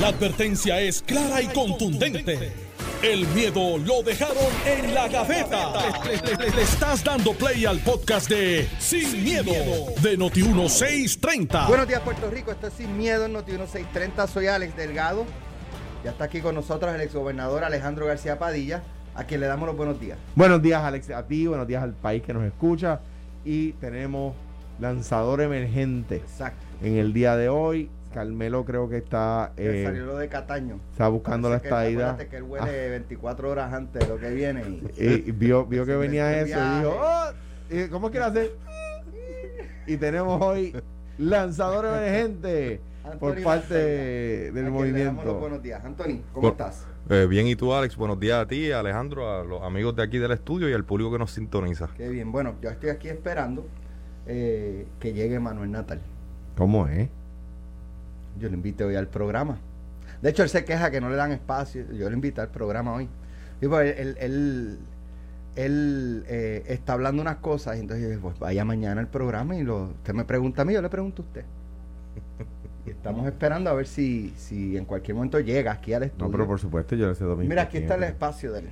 La advertencia es clara y contundente. El miedo lo dejaron en la gaveta. Le, le- le- le estás dando play al podcast de Sin, miedo, de Noti1630. Buenos días, Puerto Rico. Esto es Sin Miedo en Noti 1630. Soy Alex Delgado. Ya está aquí con nosotros el exgobernador Alejandro García Padilla, a quien le damos los buenos días. Buenos días, Alex, a ti, buenos días al país que nos escucha. Y tenemos lanzador emergente Exacto. en el día de hoy. Carmelo creo que está, eh, salió lo de Cataño. está buscando la Parece que- estadidad. acuérdate que él huele 24 horas antes de lo que viene. Y, Y vio, vio que venía eso y dijo. "Oh", y, ¿cómo quiere hacer? Y tenemos hoy lanzador emergente por parte del a quien le damos los movimiento. buenos días. Anthony, ¿cómo estás? Eh, bien, y tú, Alex, buenos días a ti, a Alejandro, a los amigos de aquí del estudio y al público que nos sintoniza. Qué bien. Bueno, yo estoy aquí esperando eh, que llegue Manuel Natal. ¿Cómo es? Yo lo invité hoy al programa. De hecho, él se queja que no le dan espacio. Yo lo invité al programa hoy. Y pues, él, él, él, eh, está hablando unas cosas. Y entonces yo pues vaya mañana al programa y lo, usted me pregunta a mí, yo le pregunto a usted. Y estamos esperando a ver si, si en cualquier momento llega aquí al estudio. No, pero por supuesto yo le cedo mi Mira, aquí está el espacio de él.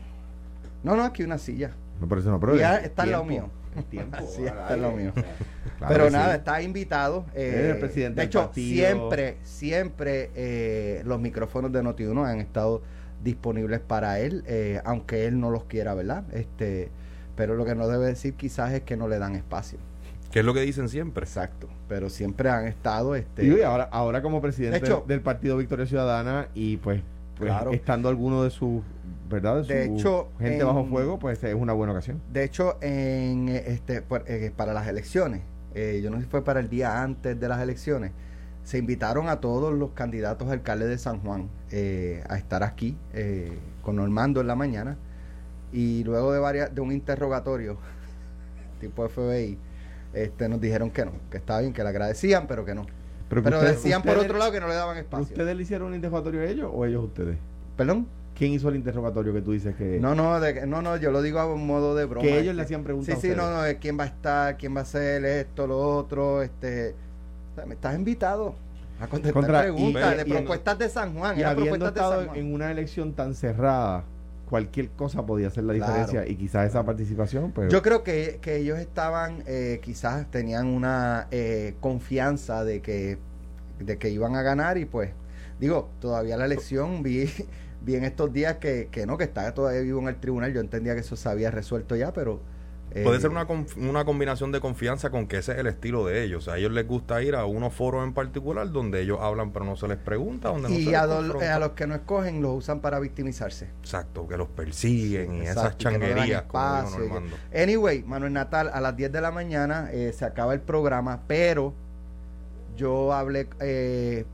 No, no, aquí una silla. No, pero eso no, pero ya el está al lado mío. El tiempo, Así está lado aire. mío. Claro Pero que nada, sí. está invitado. eh, el presidente de hecho, partido. siempre, siempre eh, los micrófonos de Noti1 han estado disponibles para él, eh, aunque él no los quiera, ¿verdad? Este, pero lo que no debe decir quizás es que no le dan espacio. ¿Qué es lo que dicen siempre? Exacto. Pero siempre han estado, este, y ahora, ahora como presidente De hecho- del Partido Victoria Ciudadana y pues, pues Claro. estando alguno de sus, ¿verdad? De su hecho, gente en- bajo fuego, pues es una buena ocasión. De hecho, en este eh, para las elecciones, eh, yo no sé si fue para el día antes de las elecciones, se invitaron a todos los candidatos a alcalde de San Juan eh, a estar aquí eh, con Normando en la mañana y luego de varias de un interrogatorio tipo FBI, este, nos dijeron que no, que estaba bien, que le agradecían, pero que no. Pero, ustedes- decían por otro lado que no le daban espacio. ¿Ustedes le hicieron un interrogatorio a ellos o ellos a ustedes? ¿Perdón? ¿Quién hizo el interrogatorio que tú dices que.? No, no, de que- no, no, yo lo digo a un modo de broma. Que ellos le hacían preguntas Sí, a sí, ustedes. no, no, quién va a estar, quién va a hacer esto, lo otro, este... o sea, me estás invitado a contestar Contra- preguntas y- de y- propuestas de San Juan. Y habiendo de estado San Juan. en una elección tan cerrada, cualquier cosa podía hacer la Claro. diferencia y quizás esa participación, pues. Yo creo que, que ellos estaban, eh, quizás tenían una eh, confianza de que, de que iban a ganar y pues, digo, todavía la elección vi, vi en estos días que, que no, que está todavía vivo en el tribunal. Yo entendía que eso se había resuelto ya, pero... eh, Puede ser una, una combinación de confianza con que ese es el estilo de ellos. A ellos les gusta ir a unos foros en particular donde ellos hablan pero no se les pregunta, donde no se Y les a, a los que no escogen los usan para victimizarse. Exacto, que los persiguen y esas y no changuerías, como dijo espacio, y que-. Anyway, Manuel Natal, a las 10 de la mañana eh, se acaba el programa, pero yo hablé, eh,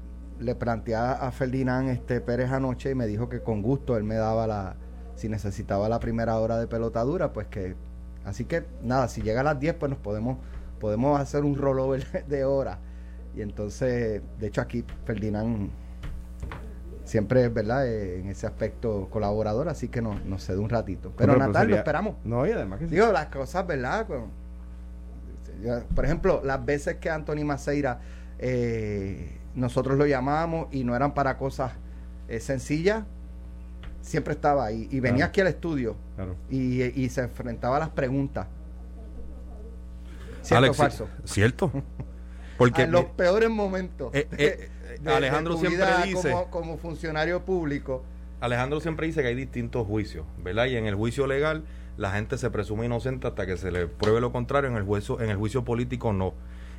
le planteé a Ferdinand este, Pérez anoche y me dijo que con gusto él me daba la, si necesitaba la primera hora de pelotadura, pues que, así que nada, si llega a las 10 pues nos podemos, podemos hacer un rollover de hora. Y entonces, de hecho aquí Ferdinand siempre es verdad Eh, en ese aspecto colaborador, así que nos, nos cede un ratito. Pero Hombre, Natal, lo sería- esperamos. No, y además que sí. Digo, las cosas, ¿verdad? Yo- por ejemplo, las veces que Anthony Maceira eh, nosotros lo llamábamos y no eran para cosas eh, sencillas, siempre estaba ahí. Y venía Claro. aquí al estudio Claro. y, y se enfrentaba a las preguntas. ¿Cierto o Alex, falso? ¿Cierto? Porque en los peores momentos. eh, eh, de- Alejandro siempre dice... Como, como funcionario público. Alejandro siempre dice que hay distintos juicios, ¿verdad? Y en el juicio legal la gente se presume inocente hasta que se le pruebe lo contrario, en el juicio, en el juicio político no.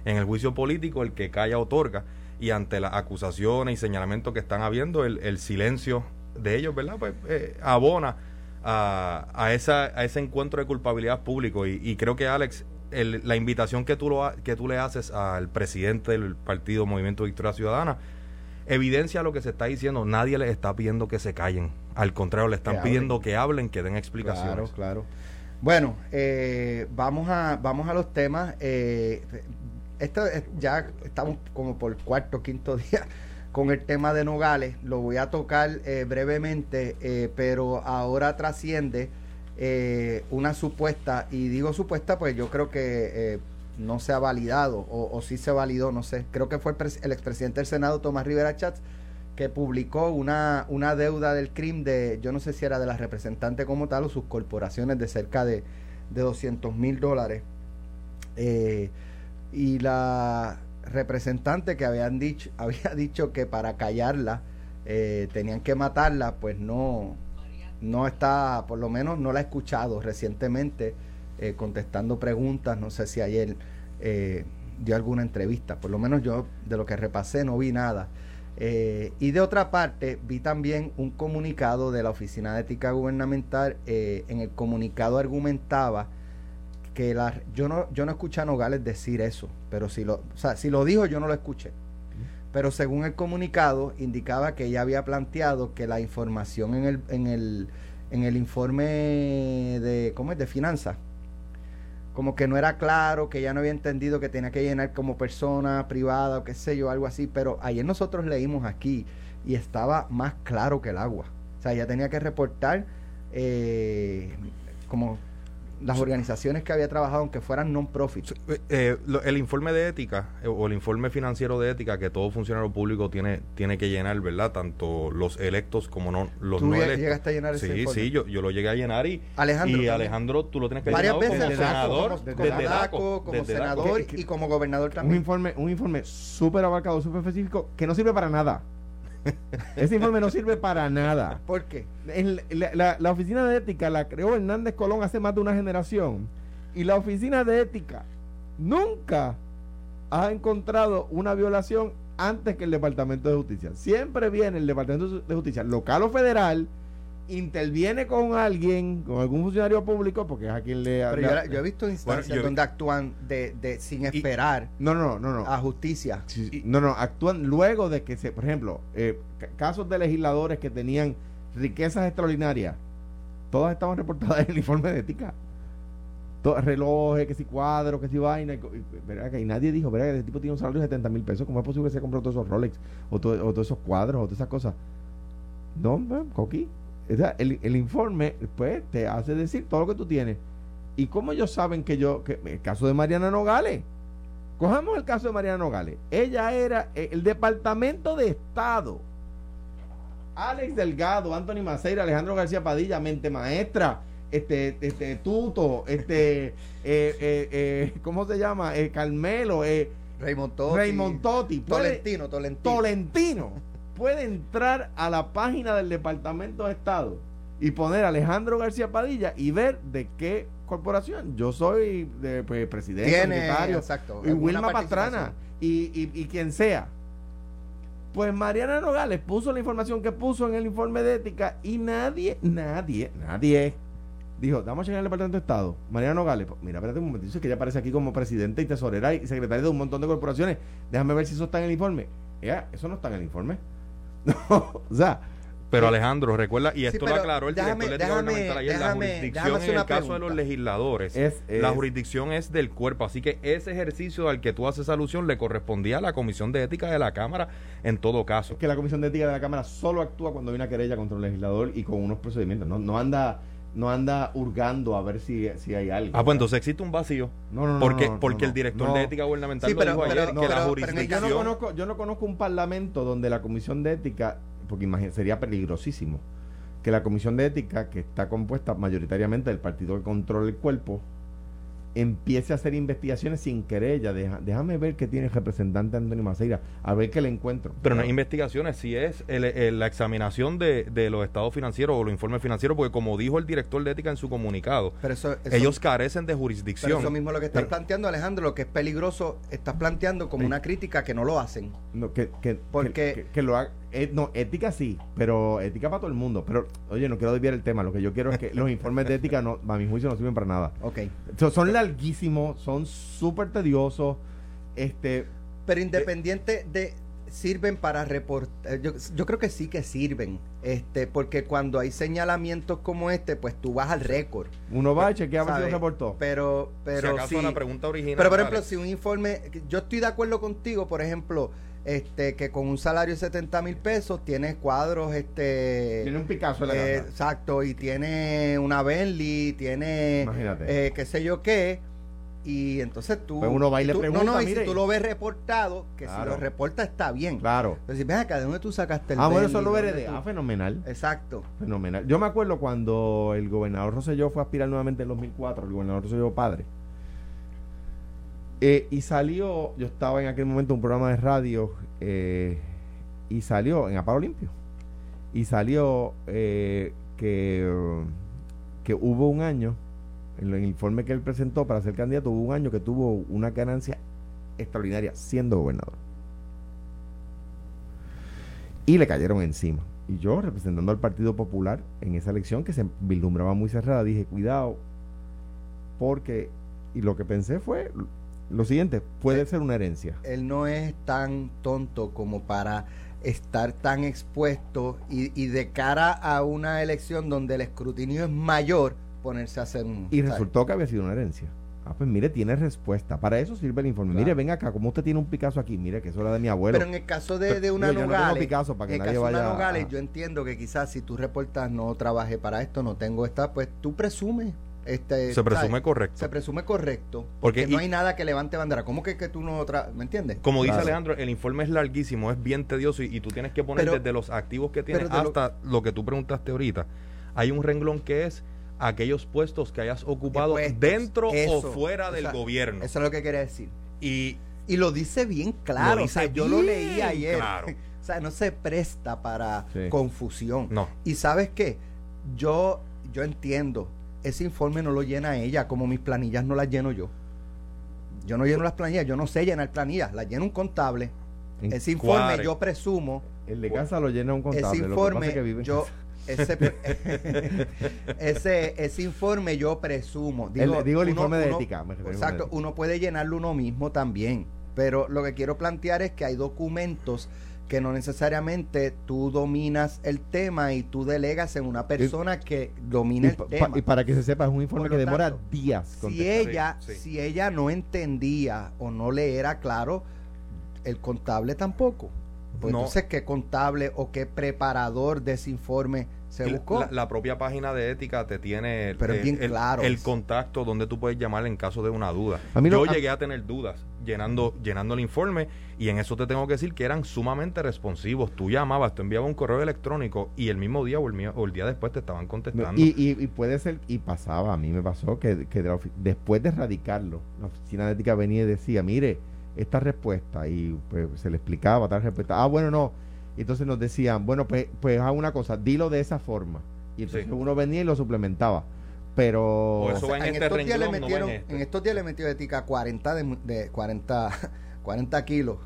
En el juicio político el que calla otorga y ante las acusaciones y señalamientos que están habiendo, el, el silencio de ellos, ¿verdad? Pues eh, abona a, a, esa, a ese encuentro de culpabilidad público y, y creo que Alex, el- la invitación que tú, lo, ha- que tú le haces al presidente del partido Movimiento Victoria Ciudadana, evidencia lo que se está diciendo. Nadie les está pidiendo que se callen. Al contrario, le están Que hablen. pidiendo que hablen, que den explicaciones. Claro, claro. Bueno, eh, vamos, a, vamos a los temas. Eh, esto es- ya estamos como por cuarto, quinto día con el tema de Nogales. Lo voy a tocar eh, brevemente, eh, pero ahora trasciende eh, una supuesta, y digo supuesta, pues yo creo que no se ha validado, o, o sí se validó, no sé. Creo que fue el, el expresidente del Senado, Tomás Rivera Chats, que publicó una, una deuda del crimen de, yo no sé si era de la representante como tal o sus corporaciones de cerca de, de 200 mil dólares. Y la representante que habían dicho, había dicho que para callarla eh, tenían que matarla, pues no, no está, por lo menos no la he escuchado recientemente eh, contestando preguntas, no sé si ayer eh, dio alguna entrevista, por lo menos yo de lo que repasé no vi nada. Y de otra parte, vi también un comunicado de la Oficina de Ética Gubernamental. en el comunicado argumentaba que yo no yo no escuché a Nogales decir eso, pero si lo, o sea, si lo dijo yo no lo escuché. Pero según el comunicado indicaba que ella había planteado que la información en el en el en el informe de ¿cómo es? de finanzas como que no era claro, que ella no había entendido que tenía que llenar como persona privada o qué sé yo, algo así, pero ayer nosotros leímos aquí y estaba más claro que el agua. O sea, ella tenía que reportar eh, como las organizaciones que había trabajado, aunque fueran non-profit. Eh, eh, lo- el informe de ética eh, o el informe financiero de ética que todo funcionario público tiene tiene que llenar, ¿verdad? Tanto los electos como no los ¿Tú no electos. llegaste a llenar ese Sí, informe? sí, yo, yo lo llegué a llenar y Alejandro y. Alejandro tú lo tienes que Varias llenar veces como senador, como, desde como desde DACO, como desde senador y como gobernador Un también. informe, un informe súper abarcado, súper específico, que no sirve para nada. Ese informe no sirve para nada. ¿Por qué? En la, la- la oficina de ética la creó Hernández Colón hace más de una generación. Y la oficina de ética nunca ha encontrado una violación antes que el Departamento de Justicia. Siempre viene el Departamento de Justicia, local o federal, interviene con alguien, con algún funcionario público, porque es a quien le Pero yo, yo he visto instancias vi- donde actúan de, de sin esperar No, no, no, no. a justicia. Sí, no, no, actúan luego de que se, por ejemplo, eh, ca- casos de legisladores que tenían riquezas extraordinarias, todas estaban reportadas en el informe de ética. Relojes, que si cuadros, que si vaina, y, y- y nadie dijo, ¿verdad? que ese tipo tiene un salario de 70 mil pesos, ¿cómo es posible que se compró todos esos Rolex o, to- o todos esos cuadros o todas esas cosas? No, sea, el, el informe, pues, te hace decir todo lo que tú tienes. ¿Y cómo ellos saben que yo, que el caso de Mariana Nogales? Cojamos el caso de Mariana Nogales. Ella era eh, el Departamento de Estado. Alex Delgado, Anthony Maceira, Alejandro García Padilla, mente maestra, este, este Tuto, este, eh, eh, eh, ¿cómo se llama? Eh, Carmelo, eh, Raymond Totti. Raymond Totti, puede- Tolentino, Tolentino. Tolentino puede entrar a la página del Departamento de Estado y poner Alejandro García Padilla y ver de qué corporación. Yo soy de, pues, presidente, Tiene, secretario, exacto. y Wilma. Pastrana y, y, y quien sea. Pues Mariana Nogales puso la información que puso en el informe de ética y nadie, nadie, nadie dijo, vamos a checar el Departamento de Estado. Mariana Nogales, pues, mira, espérate un momento, dice que ella aparece aquí como presidente y tesorera y secretaria de un montón de corporaciones. Déjame ver si eso está en el informe. Ella, eso no está en el informe. No, o sea, Pero Alejandro, recuerda, y Sí, esto lo pero aclaró el déjame- director déjame- ayer, la déjame- jurisdicción déjame en el caso de los legisladores, es, la es- jurisdicción es del cuerpo, así que ese ejercicio al que tú haces alusión le correspondía a la Comisión de Ética de la Cámara en todo caso. que la Comisión de Ética de la Cámara solo actúa cuando hay una querella contra un legislador y con unos procedimientos. No, no anda no anda hurgando a ver si, si hay algo. Ah, pues entonces existe un vacío. No, no, no, porque no, no, porque no, el director no. de ética gubernamental Sí, lo pero- dijo pero- ayer, no, que la jurisdicción... Yo no conozco, yo no conozco un parlamento donde la comisión de ética, porque sería peligrosísimo, que la comisión de ética, que está compuesta mayoritariamente del partido que controla el cuerpo, empiece a hacer investigaciones sin querella. Deja- déjame ver qué tiene el representante Antonio Maceira, a ver qué le encuentro. Pero no hay investigaciones, si es el- el- la examinación de, de los estados financieros o los informes financieros, porque como dijo el director de ética en su comunicado, Pero eso, eso- ellos carecen de pero jurisdicción. eso mismo lo que estás Pero- planteando, Alejandro, lo que es peligroso, estás planteando como Sí. una crítica que no lo hacen. No, que, que, Porque- que, que- que lo haga. Eh, no, ética sí, pero ética para todo el mundo. Pero, oye, no quiero desviar el tema. Lo que yo quiero es que los informes de ética, no, a mi juicio, no sirven para nada. Ok. So- son larguísimos, son súper tediosos. Este, Pero independiente de sirven para reportar, yo, yo creo que sí que sirven, este, porque cuando hay señalamientos como este, pues tú vas al récord. uno va a chequear a ver si reportó. Pero, si pero acaso sí. la pregunta original... Pero por ejemplo, si un informe, yo estoy de acuerdo contigo, por ejemplo, este, que con un salario de 70 mil pesos tienes cuadros, este, Tiene un Picasso en la eh, exacto, y tiene una Bentley, tiene, Imagínate. eh, qué sé yo qué, Y entonces tú. Pues uno va y le tú- pregunta, No, no, y mire. si tú lo ves reportado, que Claro. si lo reporta está bien. Claro. Pero si ven acá, ¿de dónde tú sacaste el Ah, bueno, eso lo ¿Dónde heredé. tú- Ah, fenomenal. Exacto. Fenomenal. Yo me acuerdo cuando el gobernador Rosselló fue a aspirar nuevamente en 2004, el gobernador Rosselló padre. Eh, y salió, yo estaba en aquel momento en un programa de radio eh, y salió en Aparo Limpio. Y salió eh, que, que hubo un año, en el informe que él presentó para ser candidato, hubo un año que tuvo una ganancia extraordinaria siendo gobernador. Y le cayeron encima. Y yo, representando al Partido Popular en esa elección que se vislumbraba muy cerrada, dije, cuidado, porque, y lo que pensé fue lo siguiente, puede Eh, ser una herencia. Él no es tan tonto como para estar tan expuesto y, y de cara a una elección donde el escrutinio es mayor, ponerse a hacer un... Y ¿sabes? resultó que había sido una herencia. Ah, pues mire, tiene respuesta. Para eso sirve el informe. Claro. Mire, venga acá, como usted tiene un Picasso aquí, mire que eso era de mi abuelo. Pero en el caso de, de Pero, una digo, yo no tengo Nogales, Picasso para que en el nadie caso de una Nogales, a- yo entiendo que quizás si tú reportas no trabajé para esto, no tengo esta, pues tú presumes. Este, Se presume ¿sabes? correcto. Se presume correcto. Porque Porque no y- hay nada que levante bandera. ¿Cómo que, que tú no tra ¿Me entiendes? Como dice Claro. Alejandro, el informe es larguísimo, es bien tedioso y, y tú tienes que poner Pero- desde los activos que tienes lo- hasta lo, que tú preguntaste ahorita. Hay un renglón que es aquellos puestos que hayas ocupado Puestos, dentro eso, o fuera del gobierno. Eso es lo que quería decir. Y Y lo dice bien claro. Lo o sea, yo lo leí ayer. claro. o sea, no se presta para Sí. confusión. no. Y sabes qué? Yo, yo entiendo. Ese informe no lo llena ella, como mis planillas no las lleno yo. Yo no lleno las planillas, yo no sé llenar planillas, las llena un contable. En- Ese informe yo presumo, el de casa lo llena un contable. ese lo que informe pasa es que vive en yo casa. ese, ese ese informe yo presumo. El- digo el uno- informe de uno- ética, me Exacto, uno puede llenarlo uno mismo también, pero lo que quiero plantear es que hay documentos que no necesariamente tú dominas el tema y tú delegas en una persona que domina Y, el pa- tema. y para que se sepa, es un informe que demora tanto, días. si ella, Sí, sí. si ella no entendía o no le era claro, el contable tampoco. Pues No. entonces, ¿qué contable o qué preparador de ese informe se buscó? La, la propia página de ética te tiene Pero es bien el, claro el contacto donde tú puedes llamar en caso de una duda. A mí no- Yo a- llegué a tener dudas llenando, llenando el informe y en eso te tengo que decir que eran sumamente responsivos. Tú llamabas, tú enviabas un correo electrónico y el mismo día o el, mío- o el día después te estaban contestando. Y, y, y puede ser, y pasaba, a mí me pasó que, que de después de radicarlo, la oficina de ética venía y decía, mire, esta respuesta, y pues se le explicaba tal respuesta. Ah, bueno, no. Entonces nos decían, bueno, pues, pues haz una cosa, dilo de esa forma. Y entonces Sí. uno venía y lo suplementaba. Pero... O eso va en este estos días le no en metieron, este. en estos días le metió ética 40 de, de 40, 40 kilos.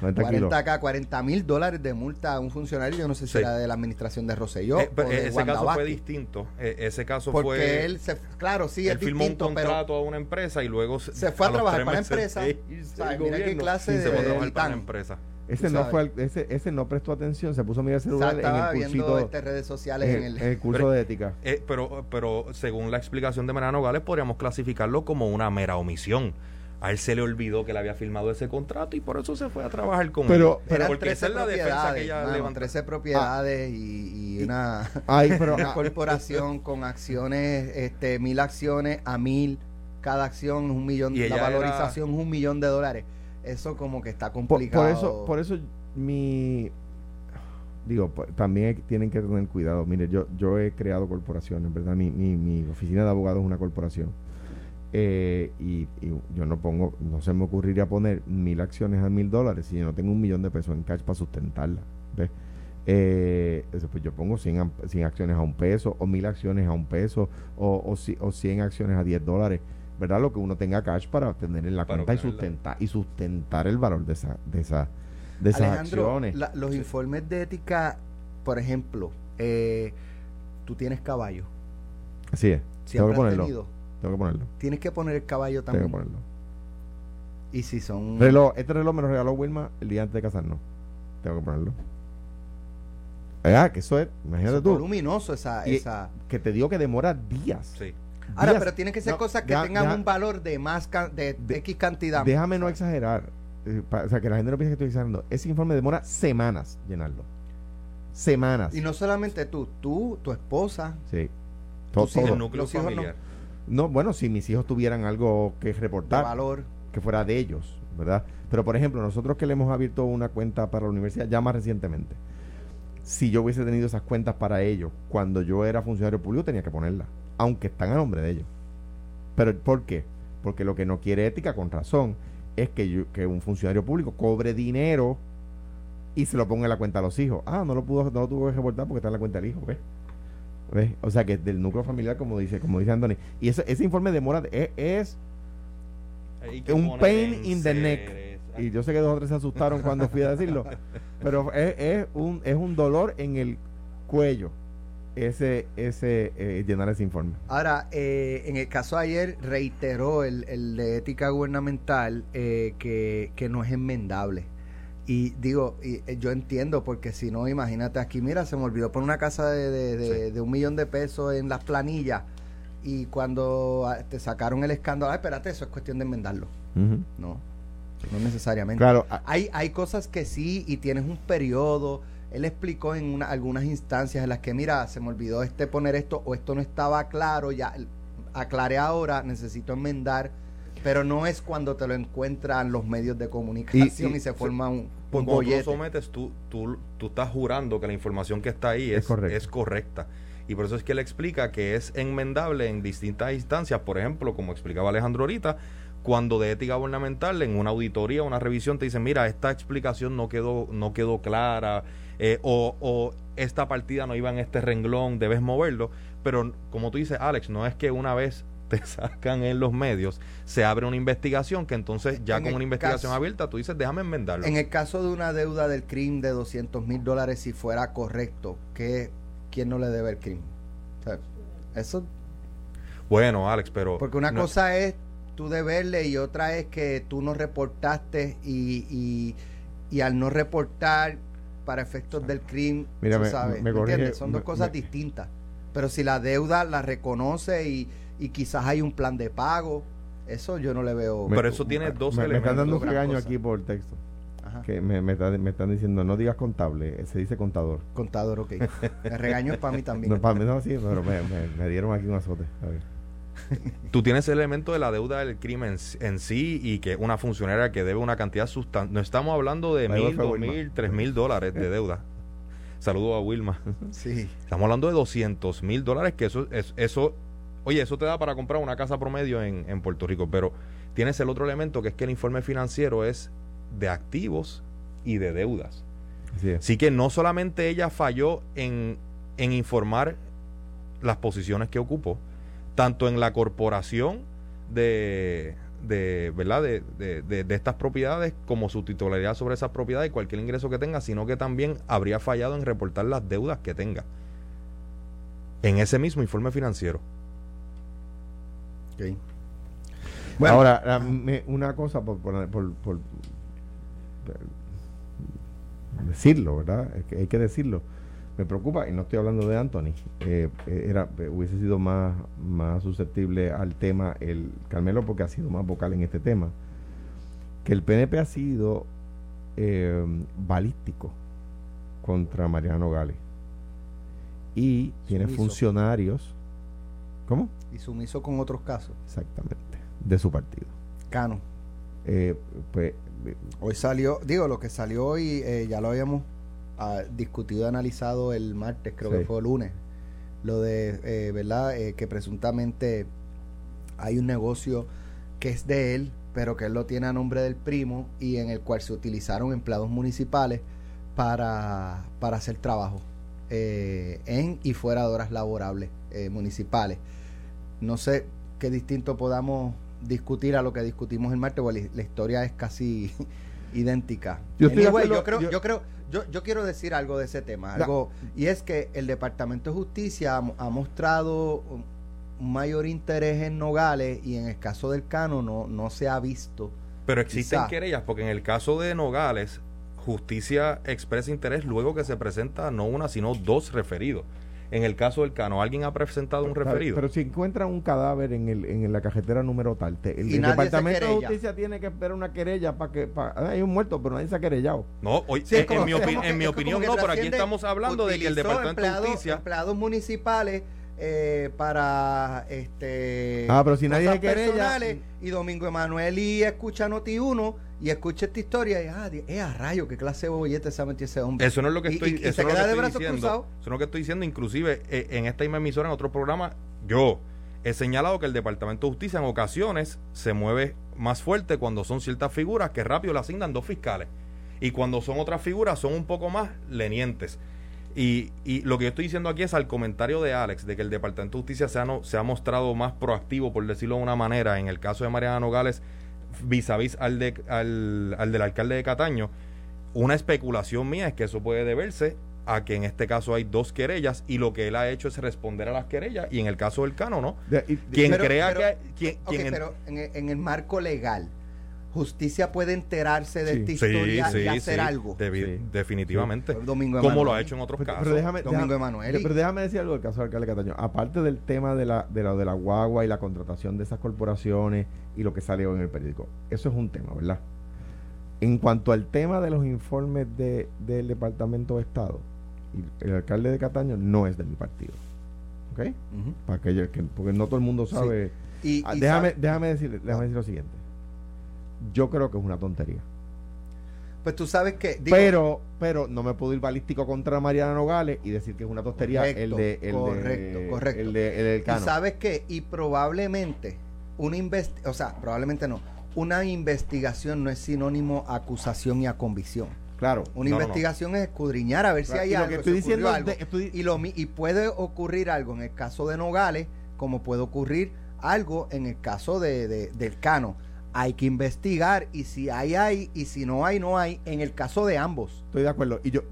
40 kilos. 40 acá, 40 mil dólares de multa a un funcionario. Yo no sé si Sí. era de la administración de Rosselló Eh, pero o de ese Wanda caso fue Vázquez. distinto. Eh, ese caso Porque fue. él se, claro, sí, él es firmó un distinto, pero contrato a una empresa y luego se fue a, los trabajar para la empresa. ¿sabes? del Mira qué clase Sí, de se fue a de trabajar para la empresa. Ese no fue el- ese, ese no prestó atención, se puso a mirar el O sea, celular en el viendo este, redes sociales en, en el, el... en el curso Pero- de ética. Eh, pero, pero según la explicación de Mariano Gales, podríamos clasificarlo como una mera omisión. A él se le olvidó que le había firmado ese contrato y por eso se fue a trabajar con Pero- él. Eran porque 13 esa es la defensa que propiedades, ella mano, levantó. 13 propiedades y, y una, Ay, pero una ah, corporación con acciones, este, mil acciones a mil, cada acción es un millón, Y la valorización es un millón de dólares. Eso como que está complicado. por eso, por eso mi digo, también tienen que tener cuidado. Mire, yo, yo he creado corporaciones, ¿verdad? Mi, mi, mi oficina de abogados es una corporación. Eh, y, y yo no pongo, no se me ocurriría poner mil acciones a mil dólares si yo no tengo un millón de pesos en cash para sustentarla. ¿ves? Eh, pues yo pongo 100, am- 100 acciones a un peso, o mil acciones a un peso, o, o, o 100 acciones a 10 dólares. ¿Verdad? Lo que uno tenga cash para tener en la Para cuenta y sustentar, y sustentar el valor de esa, de esa, de esas Alejandro, acciones. la- los informes de ética, por ejemplo, eh, tú tienes caballo. Así es. Tengo Siempre que has ponerlo. tenido. Tengo que ponerlo. Tienes que poner el caballo Tengo que también. ponerlo. Y si son... Reloj, este reloj me lo regaló Wilma el día antes de casarnos. Tengo que ponerlo. Ah, que eso es, imagínate tú, voluminoso esa... Y- esa... que te digo que demora días. Sí. Ahora, Días. pero tienen que ser No, cosas que deja- tengan deja- un valor de más can- de, De- X cantidad. Déjame no exagerar. eh, pa- o sea, que la gente no piense que estoy exagerando. Ese informe demora semanas llenarlo. Semanas. Y no solamente tú, tú, tu esposa, Sí. Todo, todo. El núcleo los hijos no. familiar. No, bueno, si mis hijos tuvieran algo que De reportar, valor. que fuera de ellos, ¿verdad? Pero, por ejemplo, nosotros que le hemos abierto una cuenta para la universidad ya más recientemente, si yo hubiese tenido esas cuentas para ellos cuando yo era funcionario público, tenía que ponerlas, aunque están a nombre de ellos. Pero, ¿por qué? Porque lo que no quiere ética, con razón, es que, yo- que un funcionario público cobre dinero y se lo ponga en la cuenta a los hijos. Ah, no lo pudo, no lo tuvo que reportar porque está en la cuenta del hijo, ¿ves? ¿Ves? O sea que del núcleo familiar, como dice, como dice Anthony. Y eso, ese informe demora, es, es un pain in the neck. Y yo sé que dos o tres se asustaron cuando fui a decirlo. Pero es, es un, es un dolor en el cuello ese, ese eh, llenar ese informe. Ahora, eh, en el caso de ayer reiteró el, el de ética gubernamental eh, que, que no es enmendable. Y digo, y, yo entiendo, porque si no, imagínate aquí, mira, se me olvidó poner una casa de, de- de- Sí. de un millón de pesos en las planillas. Y cuando ah, te sacaron el escándalo, ah, espérate, eso es cuestión de enmendarlo. No, no necesariamente. Claro, a- Hay, hay cosas que sí y tienes un periodo. Él explicó en una- algunas instancias en las que, mira, se me olvidó este poner esto o esto no estaba claro, ya aclaré ahora, necesito enmendar, pero no es cuando te lo encuentran los medios de comunicación y, Y- y- se forma un, un Cuando tú lo sometes, tú, tú, tú estás jurando que la información que está ahí Es es, correcta. es correcta. Y por eso es que él explica que es enmendable en distintas instancias. Por ejemplo, como explicaba Alejandro ahorita, cuando de ética gubernamental en una auditoría, una revisión, te dicen, mira, esta explicación no quedó, no quedó clara, eh, o, o esta partida no iba en este renglón, debes moverlo. Pero como tú dices, Alex, no es que una vez te sacan en los medios, se abre una investigación que entonces ya En con una investigación caso- abierta tú dices, déjame enmendarlo. En el caso de una deuda del crimen de 200 mil dólares, si fuera correcto, ¿qué, ¿quién no le debe el crimen? O sea, eso Bueno, Alex, pero... Porque una no- cosa es tú deberle y otra es que tú no reportaste y, y, y al no reportar para efectos del crimen, Mira, me- sabes, me ¿me corrige- entiendes? Son dos cosas me- distintas. Pero si la deuda la reconoce y, y quizás hay un plan de pago, eso yo no le veo. Pero eso tiene dos me, me están elementos, dando un regaño cosa. aquí por texto. Ajá. Que me, me, está- me están diciendo, no digas contable, eh, se dice contador. Contador, ok. El regaño es para mí también. No, para mí no, sí, pero me, me- me dieron aquí un azote. A ver. Tú tienes el elemento de la deuda del crimen en, en sí y que una funcionaria que debe una cantidad sustancial. No estamos hablando de mil, dos mil, tres mil dólares de deuda. Saludo a Wilma. Sí. Estamos hablando de 200 mil dólares, que eso, es, eso, oye, eso te da para comprar una casa promedio en, en Puerto Rico, pero tienes el otro elemento que es que el informe financiero es de activos y de deudas. Así. Así que no solamente ella falló en, en informar las posiciones que ocupó, tanto en la corporación de, de ¿verdad? De, de- de- de estas propiedades como su titularidad sobre esas propiedades y cualquier ingreso que tenga, sino que también habría fallado en reportar las deudas que tenga en ese mismo informe financiero. ok. Bueno, Ahora, una cosa por, por, por- por- decirlo, ¿verdad? Es que hay que decirlo. Me preocupa, y no estoy hablando de Anthony, eh, eh, era, eh, hubiese sido más, más susceptible al tema el Carmelo porque ha sido más vocal en este tema, que el PNP ha sido eh, balístico contra Mariano Gales. Y tiene funcionarios, ¿cómo? y sumiso con otros casos. Exactamente, de su partido. Cano. Eh, pues, Hoy salió, digo, lo que salió hoy, ya lo habíamos ah, discutido y analizado el martes, creo Sí. que fue el lunes. Lo de, eh, ¿verdad? Eh, que presuntamente hay un negocio que es de él, pero que él lo tiene a nombre del primo y en el cual se utilizaron empleados municipales para, para hacer trabajo eh, en y fuera de horas laborables municipales. No sé qué distinto podamos discutir a lo que discutimos el martes, porque la, la historia es casi idéntica. Yo estoy de Anyway, acuerdo, yo creo, yo- yo creo, yo, yo quiero decir algo de ese tema, algo, y es que el Departamento de Justicia ha, ha mostrado un un mayor interés en Nogales y en el caso del Cano no, no se ha visto. Pero existen Quizá. querellas, porque en el caso de Nogales, justicia expresa interés luego que se presenta no una, sino dos referidos. En el caso del Cano, ¿alguien ha presentado un referido? Pero si encuentran un cadáver en, el, en la cajetera número tal, te- el, Departamento de. Justicia tiene que esperar una querella para que... pa- ah, hay un muerto, pero nadie se ha querellado. no, hoy, Sí, en, como- mi, opi- en opinión no, pero aquí estamos hablando de que el Departamento de Justicia... empleados municipales eh, para este Ah, pero si nadie se querella- personales, y Domingo Emanuel y escucha Noti 1 y escucha esta historia y ah, eh, a rayo, qué clase de bollete se ha metido ese hombre. Eso no es lo que Y- estoy, y- y eso se lo queda de brazos diciendo. cruzados. Eso es lo que estoy diciendo. Inclusive eh, en esta misma emisora, en otro programa, yo he señalado que el Departamento de Justicia en ocasiones se mueve más fuerte cuando son ciertas figuras que rápido le asignan dos fiscales. Y cuando son otras figuras son un poco más lenientes. Y, y lo que yo estoy diciendo aquí es al comentario de Alex, de que el Departamento de Justicia se ha, no- se ha mostrado más proactivo, por decirlo de una manera, en el caso de Mariana Nogales, vis a vis al, de, al, al del alcalde de Cataño. Una especulación mía es que eso puede deberse a que en este caso hay dos querellas y lo que él ha hecho es responder a las querellas y en el caso del Cano no. De- Quien Pero- crea pero- que... Quien, Ok, quien en- pero en el marco legal, justicia puede enterarse de Sí. esta historia sí, y hacer sí, algo. Definitivamente. Domingo Como lo ha hecho en otros pero, casos. pero déjame, Domingo Emanuel. Pero déjame decir algo del caso del alcalde Cataño. Aparte del tema de la, de la de la guagua y la contratación de esas corporaciones y lo que salió en el periódico. Eso es un tema, ¿verdad? En cuanto al tema de los informes de, del Departamento de Estado, y el alcalde de Cataño no es de mi partido. ¿Ok? Para aquellos que, porque no todo el mundo sabe. Y, Ah, y déjame, sabe- déjame, decir, déjame No. decir lo siguiente. Yo creo que es una tontería. pues tú sabes que digo, pero, pero no me puedo ir balístico contra Mariana Nogales y decir que es una tontería Correcto, el de el correcto, de, correcto. el de el del y Cano. sabes que y probablemente una o sea, probablemente no, una investigación no es sinónimo a acusación y a convicción. Claro. Una No, no, no. investigación es escudriñar a ver si hay y lo algo. que estoy diciendo algo. de- estoy- y, lo, y puede ocurrir algo en el caso de Nogales, como puede ocurrir algo en el caso de, de- del Cano. Hay que investigar y si hay, hay, y si no hay, no hay, en el caso de ambos. Estoy de acuerdo. Y yo,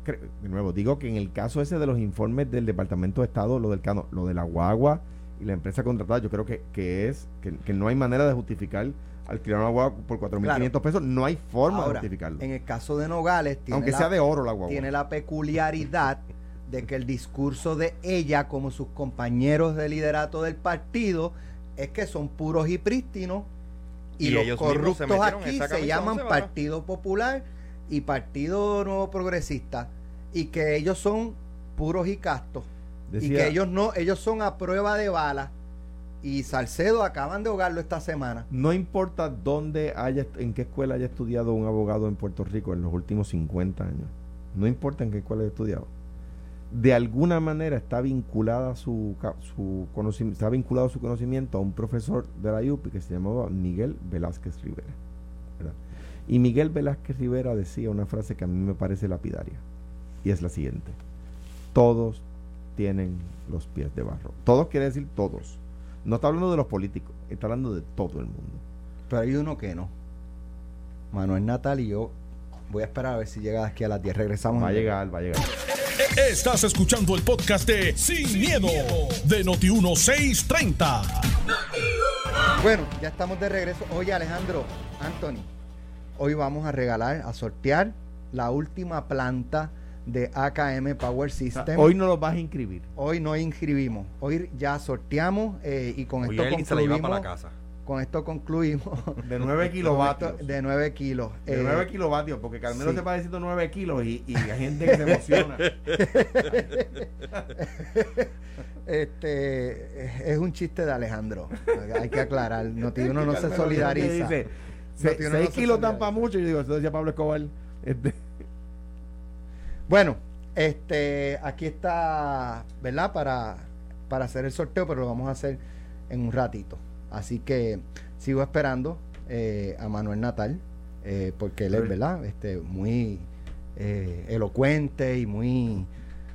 de nuevo, digo que en el caso ese de los informes del Departamento de Estado, lo del Cano, lo de la guagua y la empresa contratada, yo creo que, que es, que, que no hay manera de justificar alquilar una guagua por 4.500 pesos. No hay forma Ahora, de justificarlo. En el caso de Nogales, tiene Aunque la- sea de oro la guagua. tiene la peculiaridad de que el discurso de ella, como sus compañeros de liderato del partido, es que son puros y prístinos y, Y los ellos se corruptos aquí se llaman. Partido Popular y Partido Nuevo Progresista y que ellos son puros y castos y que ellos no ellos son a prueba de bala y Salcedo acaban de ahogarlo esta semana No importa dónde haya, en qué escuela haya estudiado un abogado en Puerto Rico en los últimos 50 años. No importa en qué escuela haya estudiado. De alguna manera está vinculada su, conocimiento, está vinculado su conocimiento a un profesor de la UPI que se llamaba Miguel Velázquez Rivera. ¿verdad? Y Miguel Velázquez Rivera decía una frase que a mí me parece lapidaria. Y es la siguiente. Todos tienen los pies de barro. Todos quiere decir todos. No está hablando de los políticos, está hablando de todo el mundo. pero hay uno que no Manuel Natal y yo voy a esperar a ver si llega aquí a las 10 regresamos Va a llegar, va a llegar. Estás escuchando el podcast de Sin, miedo, de Noti1630. Bueno, ya estamos de regreso. Oye, Alejandro, Anthony, hoy vamos a regalar, a sortear la última planta de AKM Power System. Hoy no los vas a inscribir. Hoy no inscribimos. Hoy ya sorteamos eh, y con Hoy esto Eli se la lleva concluimos. para la casa. Con esto concluimos. De 9 kilovatios. De 9 kilos. De Eh, 9 kilovatios, porque Carmelo sí. se va diciendo 9 kilos y, y hay gente que se emociona. este es un chiste de Alejandro. Hay que aclarar. Notiuno no se solidariza. Dice, No tiene 6 no kilos solidariza. para mucho. Y yo digo, eso decía Pablo Escobar. Este, Bueno, este, aquí está, ¿verdad? Para, para hacer el sorteo, pero lo vamos a hacer en un ratito. Así que sigo esperando eh, a Manuel Natal, eh, porque él es, ¿verdad? Este, muy eh, elocuente y muy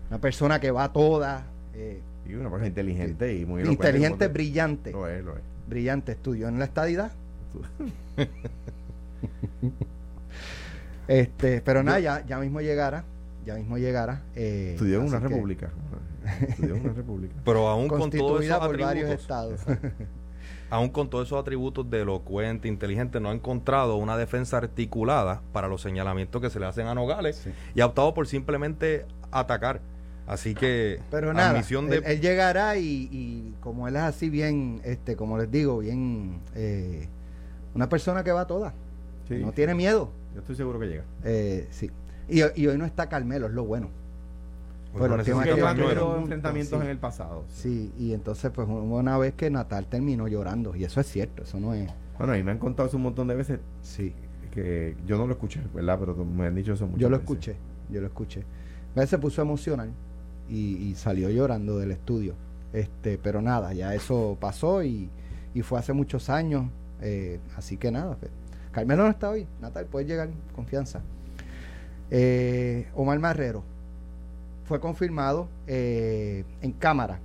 una persona que va a toda, eh, y una persona inteligente y muy inteligente, elocuente. brillante, Lo es, lo es. brillante. Estudió en la estadidad. este, pero nada, ya, ya mismo llegará, ya mismo llegará. eh, Estudió en una que- república. Estudió en una república. Pero aún con todos constituida esos por varios estados. aún con todos esos atributos de elocuente, inteligente, no ha encontrado una defensa articulada para los señalamientos que se le hacen a Nogales Sí. y ha optado por simplemente atacar. Así que Pero nada, admisión de él, él llegará y, y como él es así bien, este, como les digo, bien, eh, una persona que va a todas, Sí. no tiene miedo, Yo estoy seguro que llega. eh, sí. Y, y hoy no está Carmelo, es lo bueno. No los temas necesita que Llevan enfrentamientos sí. en el pasado. Sí, y entonces pues una vez que Natal terminó llorando, y eso es cierto, eso no es... Bueno, y me han contado eso un montón de veces Sí, que yo no lo escuché, ¿verdad? Pero me han dicho eso muchas yo lo veces. escuché, yo lo escuché. A veces se puso emocional y, y salió llorando del estudio. Este, pero nada, ya eso pasó y, y fue hace muchos años, eh, así que nada. pues. Carmelo no está hoy, Natal, puedes llegar, confianza. Eh, Omar Marrero fue confirmado eh, en Cámara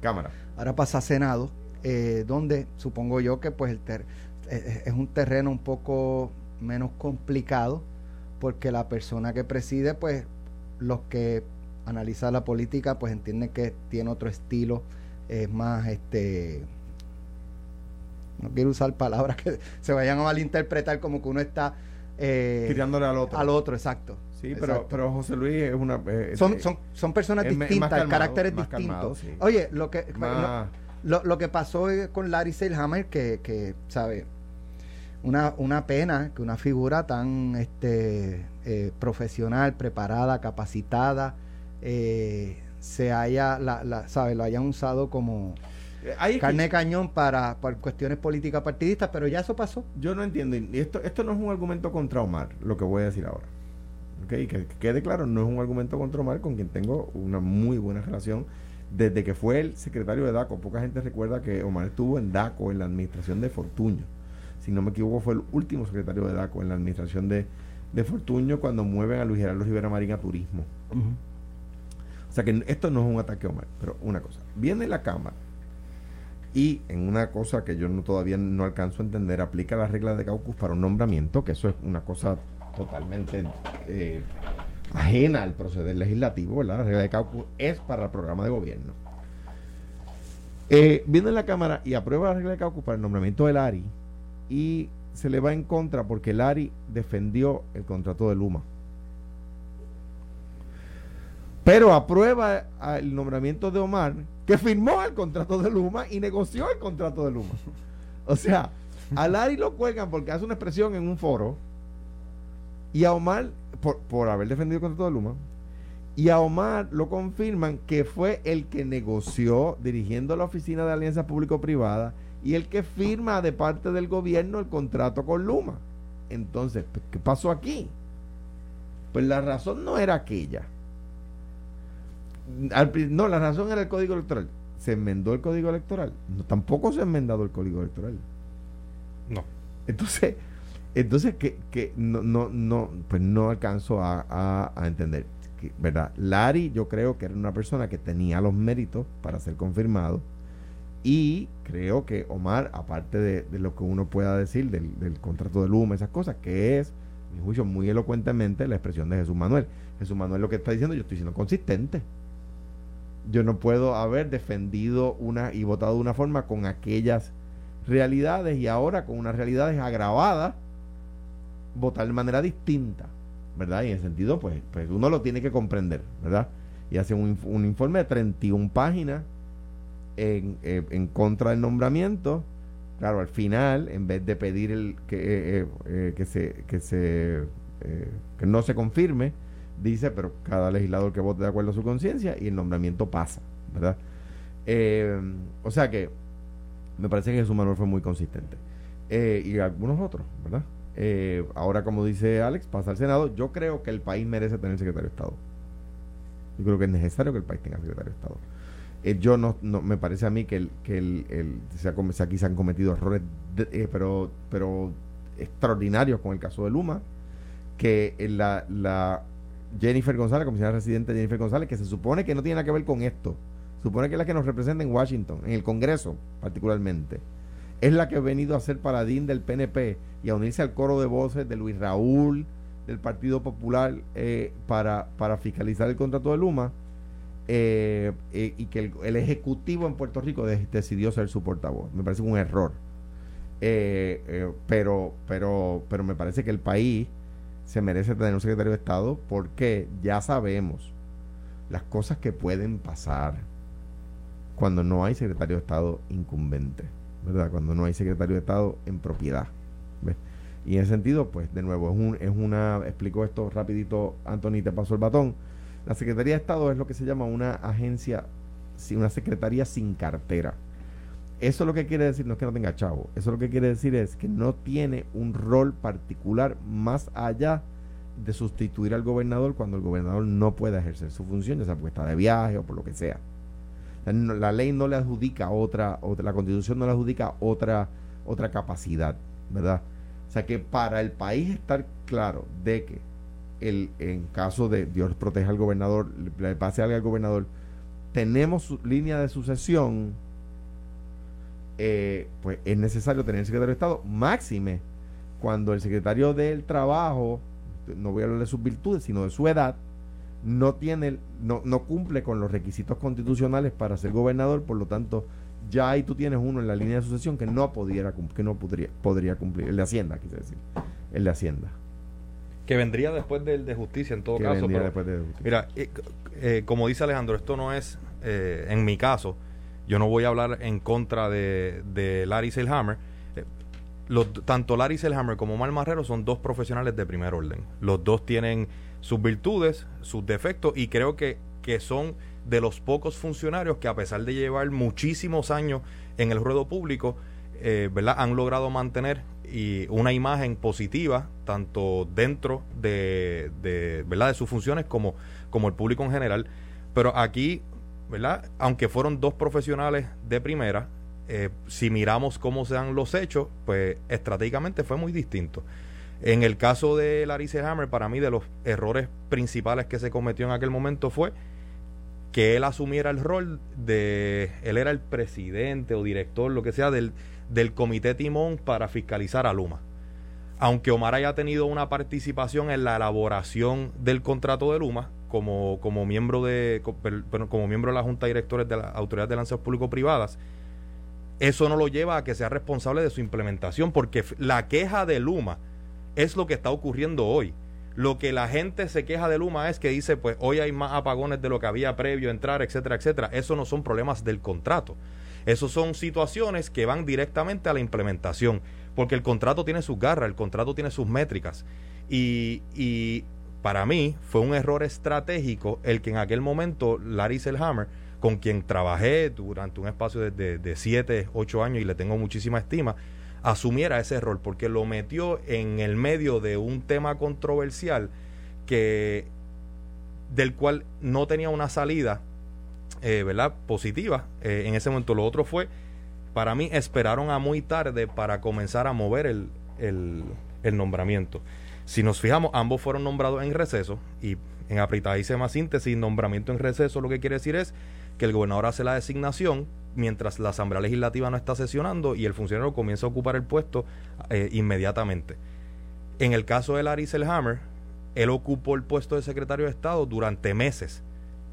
Cámara. ahora pasa a Senado, eh, donde supongo yo que pues el ter- eh, es un terreno un poco menos complicado, porque la persona que preside, pues los que analizan la política, pues entienden que tiene otro estilo, es más, este, no quiero usar palabras que se vayan a malinterpretar como que uno está eh, Tirándole al otro. al otro, exacto. Sí, pero, Exacto. pero José Luis es una... eh, son, eh, son, son personas me- es distintas, calmado, carácter es más distinto. calmado, sí. Oye, lo que lo- lo, lo que pasó eh, con Larry Seilhammer, que, que sabe, una, una pena que una figura tan este eh, profesional, preparada, capacitada, eh, se haya, la, la, sabe, lo hayan usado como que carne de cañón para, para cuestiones políticas partidistas, pero ya eso pasó. yo no entiendo. Y esto, esto no es un argumento contra Omar, lo que voy a decir ahora. ¿Ok? Que, que quede claro, no es un argumento contra Omar, con quien tengo una muy buena relación. Desde que fue el secretario de DACO, poca gente recuerda que Omar estuvo en DACO, en la administración de Fortuño. Si no me equivoco, fue el último secretario de DACO en la administración de, de Fortuño cuando mueven a Luis Gerardo Rivera Marín a turismo. O sea que esto no es un ataque a Omar, pero una cosa. Viene la Cámara y en una cosa que yo no, todavía no alcanzo a entender, aplica las reglas de caucus para un nombramiento, que eso es una cosa totalmente eh, ajena al proceder legislativo, ¿verdad? La regla de caucus es para el programa de gobierno. Eh, viene la Cámara y aprueba la regla de caucus para el nombramiento del ARI y se le va en contra porque el ARI defendió el contrato de Luma. Pero aprueba el nombramiento de Omar, que firmó el contrato de Luma y negoció el contrato de Luma. O sea, a Lari lo cuelgan porque hace una expresión en un foro y a Omar, por, por haber defendido el contrato de Luma, y a Omar lo confirman que fue el que negoció dirigiendo la oficina de alianza público-privada y el que firma de parte del gobierno el contrato con Luma. Entonces, ¿qué pasó aquí? Pues la razón no era aquella. Al no, la razón era el código electoral. ¿Se enmendó el código electoral? No, tampoco se ha enmendado el código electoral. No. Entonces, entonces que, que no, no, no, pues no alcanzo a, a- entender. ¿Verdad? Lari, yo creo que era una persona que tenía los méritos para ser confirmado. Y creo que Omar, aparte de, de lo que uno pueda decir del, del contrato de Luma, esas cosas, que es, a mi juicio, muy elocuentemente la expresión de Jesús Manuel. Jesús Manuel lo que está diciendo, yo estoy siendo consistente. Yo no puedo haber defendido una y votado de una forma con aquellas realidades y ahora con unas realidades agravadas, votar de manera distinta, ¿verdad? Y en ese sentido, pues, pues uno lo tiene que comprender, ¿verdad? Y hace un, un informe de 31 páginas en, eh, en contra del nombramiento. Claro, al final, en vez de pedir el que, eh, eh, eh, que se que se que no se confirme, dice, pero cada legislador que vote de acuerdo a su conciencia y el nombramiento pasa, ¿verdad? O sea que me parece que Jesús Manuel fue muy consistente. Y algunos otros, ¿verdad? Eh, ahora, como dice Alex, pasa al Senado. Yo creo que el país merece tener secretario de Estado. Yo creo que es necesario que el país tenga secretario de Estado. Eh, yo no, no, me parece a mí que, el, que el, el- se ha aquí se han cometido errores, de- eh, pero, pero extraordinarios con el caso de Luma, que eh, la, la Jennifer González, comisionada residente Jennifer González, que se supone que no tiene nada que ver con esto, supone que es la que nos representa en Washington, en el Congreso particularmente, es la que ha venido a ser paladín del PNP y a unirse al coro de voces de Luis Raúl, del Partido Popular, eh, para, para fiscalizar el contrato de Luma, eh, eh, y que el, Ejecutivo en Puerto Rico de- decidió ser su portavoz. Me parece un error. Eh, pero, pero, pero me parece que el país se merece tener un secretario de Estado porque ya sabemos las cosas que pueden pasar cuando no hay secretario de Estado incumbente, ¿verdad? Cuando no hay secretario de Estado en propiedad. ¿ves? Y en ese sentido, pues, de nuevo, es, un, es una, explico esto rapidito, Anthony, te paso el batón. La Secretaría de Estado es lo que se llama una agencia, una secretaría sin cartera. Eso lo que quiere decir no es que no tenga chavo, eso lo que quiere decir es que no tiene un rol particular más allá de sustituir al gobernador cuando el gobernador no pueda ejercer su función, ya sea porque está de viaje o por lo que sea. La, ley no le adjudica otra, la constitución no le adjudica otra, otra capacidad, ¿verdad? O sea que para el país estar claro de que el, en caso de Dios proteja al gobernador, le pase algo al gobernador, tenemos línea de sucesión, eh, pues es necesario tener el secretario de Estado, máxime cuando el secretario del Trabajo, no voy a hablar de sus virtudes, sino de su edad, no tiene, no, no cumple con los requisitos constitucionales para ser gobernador, por lo tanto, ya ahí tú tienes uno en la línea de sucesión que no pudiera que no podría, podría cumplir, el de Hacienda, quise decir, el de Hacienda. Que vendría después del de justicia en todo caso. mira, eh, eh, como dice Alejandro, esto no es, eh, en mi caso, yo no voy a hablar en contra de, de Larry Selhammer. Los, tanto Larry Selhammer como Mal Marrero son dos profesionales de primer orden. Los dos tienen sus virtudes, sus defectos y creo que, que son de los pocos funcionarios que a pesar de llevar muchísimos años en el ruedo público, eh, ¿verdad? han logrado mantener y una imagen positiva tanto dentro de, de, ¿verdad? de sus funciones como, como el público en general. Pero aquí, ¿verdad? aunque fueron dos profesionales de primera, eh, si miramos cómo se dan los hechos, pues estratégicamente fue muy distinto. En el caso de Larissa Hammer, para mí de los errores principales que se cometió en aquel momento fue que él asumiera el rol de, él era el presidente o director, lo que sea, del, del comité Timón para fiscalizar a Luma. Aunque Omar haya tenido una participación en la elaboración del contrato de Luma, como, como, miembro, de, como miembro de la Junta de Directores de la Autoridad de Lanzas Público-Privadas, eso no lo lleva a que sea responsable de su implementación, porque la queja de Luma es lo que está ocurriendo hoy. Lo que la gente se queja de Luma es que dice, pues hoy hay más apagones de lo que había previo entrar, etcétera, etcétera. Eso no son problemas del contrato. Eso son situaciones que van directamente a la implementación, porque el contrato tiene sus garras, el contrato tiene sus métricas. Y, y para mí fue un error estratégico el que en aquel momento Larry Selhammer, con quien trabajé durante un espacio de, de, siete, ocho años y le tengo muchísima estima, asumiera ese rol, porque lo metió en el medio de un tema controversial que del cual no tenía una salida eh, ¿verdad? positiva eh, en ese momento. Lo otro fue, para mí, esperaron a muy tarde para comenzar a mover el, el, el nombramiento. Si nos fijamos, ambos fueron nombrados en receso y en apretadísima síntesis, nombramiento en receso lo que quiere decir es que el gobernador hace la designación mientras la Asamblea Legislativa no está sesionando y el funcionario comienza a ocupar el puesto eh, inmediatamente. En el caso de Larry Selhammer, él ocupó el puesto de secretario de Estado durante meses,